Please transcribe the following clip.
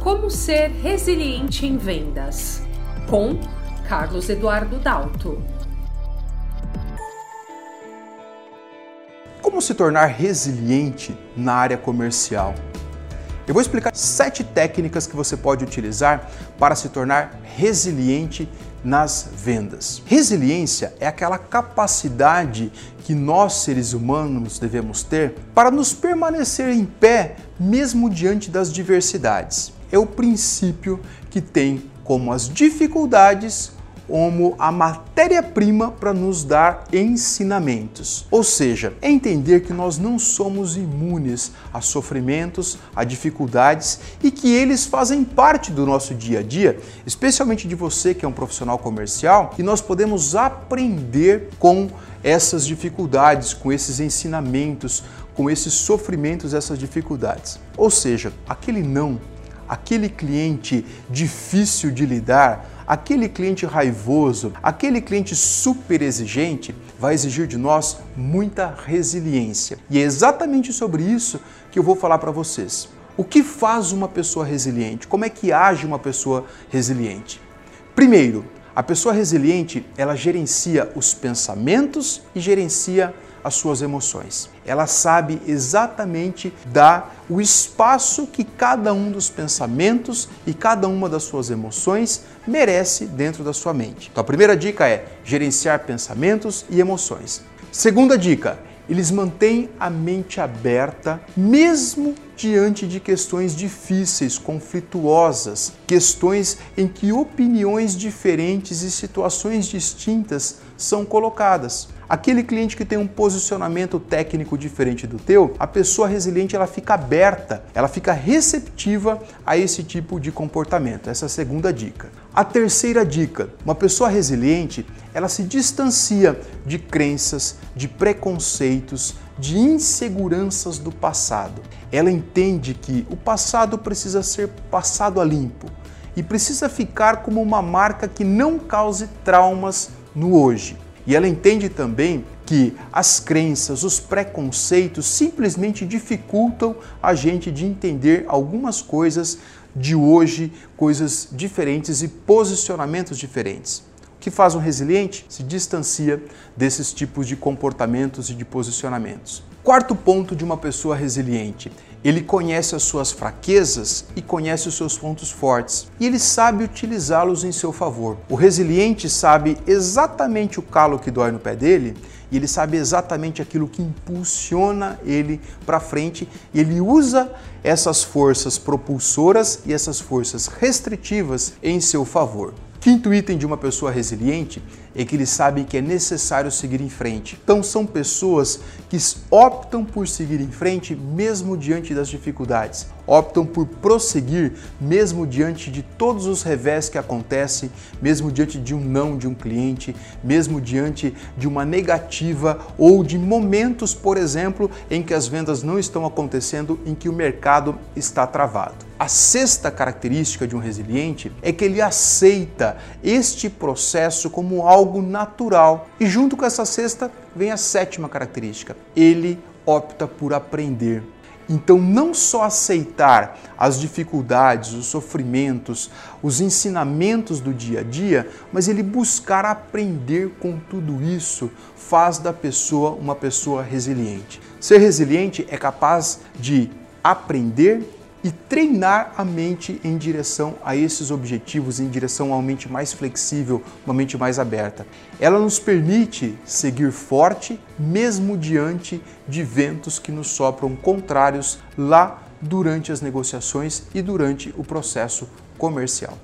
Como ser resiliente em vendas? Com Carlos Eduardo Dalto. Como se tornar resiliente na área comercial? Eu vou explicar sete técnicas que você pode utilizar para se tornar resiliente nas vendas. Resiliência é aquela capacidade que nós seres humanos devemos ter para nos permanecer em pé mesmo diante das diversidades. É o princípio que tem como as dificuldades como a matéria-prima para nos dar ensinamentos. Ou seja, é entender que nós não somos imunes a sofrimentos, a dificuldades e que eles fazem parte do nosso dia a dia, especialmente de você que é um profissional comercial, e nós podemos aprender com essas dificuldades, com esses ensinamentos, com esses sofrimentos, essas dificuldades. Ou seja, aquele não, aquele cliente difícil de lidar, aquele cliente raivoso, aquele cliente super exigente, vai exigir de nós muita resiliência. E é exatamente sobre isso que eu vou falar para vocês. O que faz uma pessoa resiliente? Como é que age uma pessoa resiliente? Primeiro, a pessoa resiliente, ela gerencia os pensamentos e gerencia as suas emoções. Ela sabe exatamente dar o espaço que cada um dos pensamentos e cada uma das suas emoções merece dentro da sua mente. Então a primeira dica é gerenciar pensamentos e emoções. Segunda dica, eles mantêm a mente aberta mesmo diante de questões difíceis, conflituosas, questões em que opiniões diferentes e situações distintas são colocadas. Aquele cliente que tem um posicionamento técnico diferente do teu, a pessoa resiliente ela fica aberta, ela fica receptiva a esse tipo de comportamento. Essa é a segunda dica. A terceira dica, uma pessoa resiliente, ela se distancia de crenças, de preconceitos, de inseguranças do passado. Ela entende que o passado precisa ser passado a limpo e precisa ficar como uma marca que não cause traumas no hoje. E ela entende também que as crenças, os preconceitos simplesmente dificultam a gente de entender algumas coisas de hoje, coisas diferentes e posicionamentos diferentes. O que faz um resiliente? Se distancia desses tipos de comportamentos e de posicionamentos. Quarto ponto de uma pessoa resiliente: ele conhece as suas fraquezas e conhece os seus pontos fortes e ele sabe utilizá-los em seu favor. O resiliente sabe exatamente o calo que dói no pé dele e ele sabe exatamente aquilo que impulsiona ele para frente e ele usa essas forças propulsoras e essas forças restritivas em seu favor. Quinto item de uma pessoa resiliente é que eles sabem que é necessário seguir em frente. Então são pessoas que optam por seguir em frente mesmo diante das dificuldades, optam por prosseguir mesmo diante de todos os revés que acontecem, mesmo diante de um não de um cliente, mesmo diante de uma negativa ou de momentos, por exemplo, em que as vendas não estão acontecendo, em que o mercado está travado. A sexta característica de um resiliente é que ele aceita este processo como algo natural. E junto com essa sexta vem a sétima característica: ele opta por aprender. Então, não só aceitar as dificuldades, os sofrimentos, os ensinamentos do dia a dia, mas ele buscar aprender com tudo isso faz da pessoa uma pessoa resiliente. Ser resiliente é capaz de aprender e treinar a mente em direção a esses objetivos, em direção a uma mente mais flexível, uma mente mais aberta. Ela nos permite seguir forte, mesmo diante de ventos que nos sopram contrários lá durante as negociações e durante o processo comercial.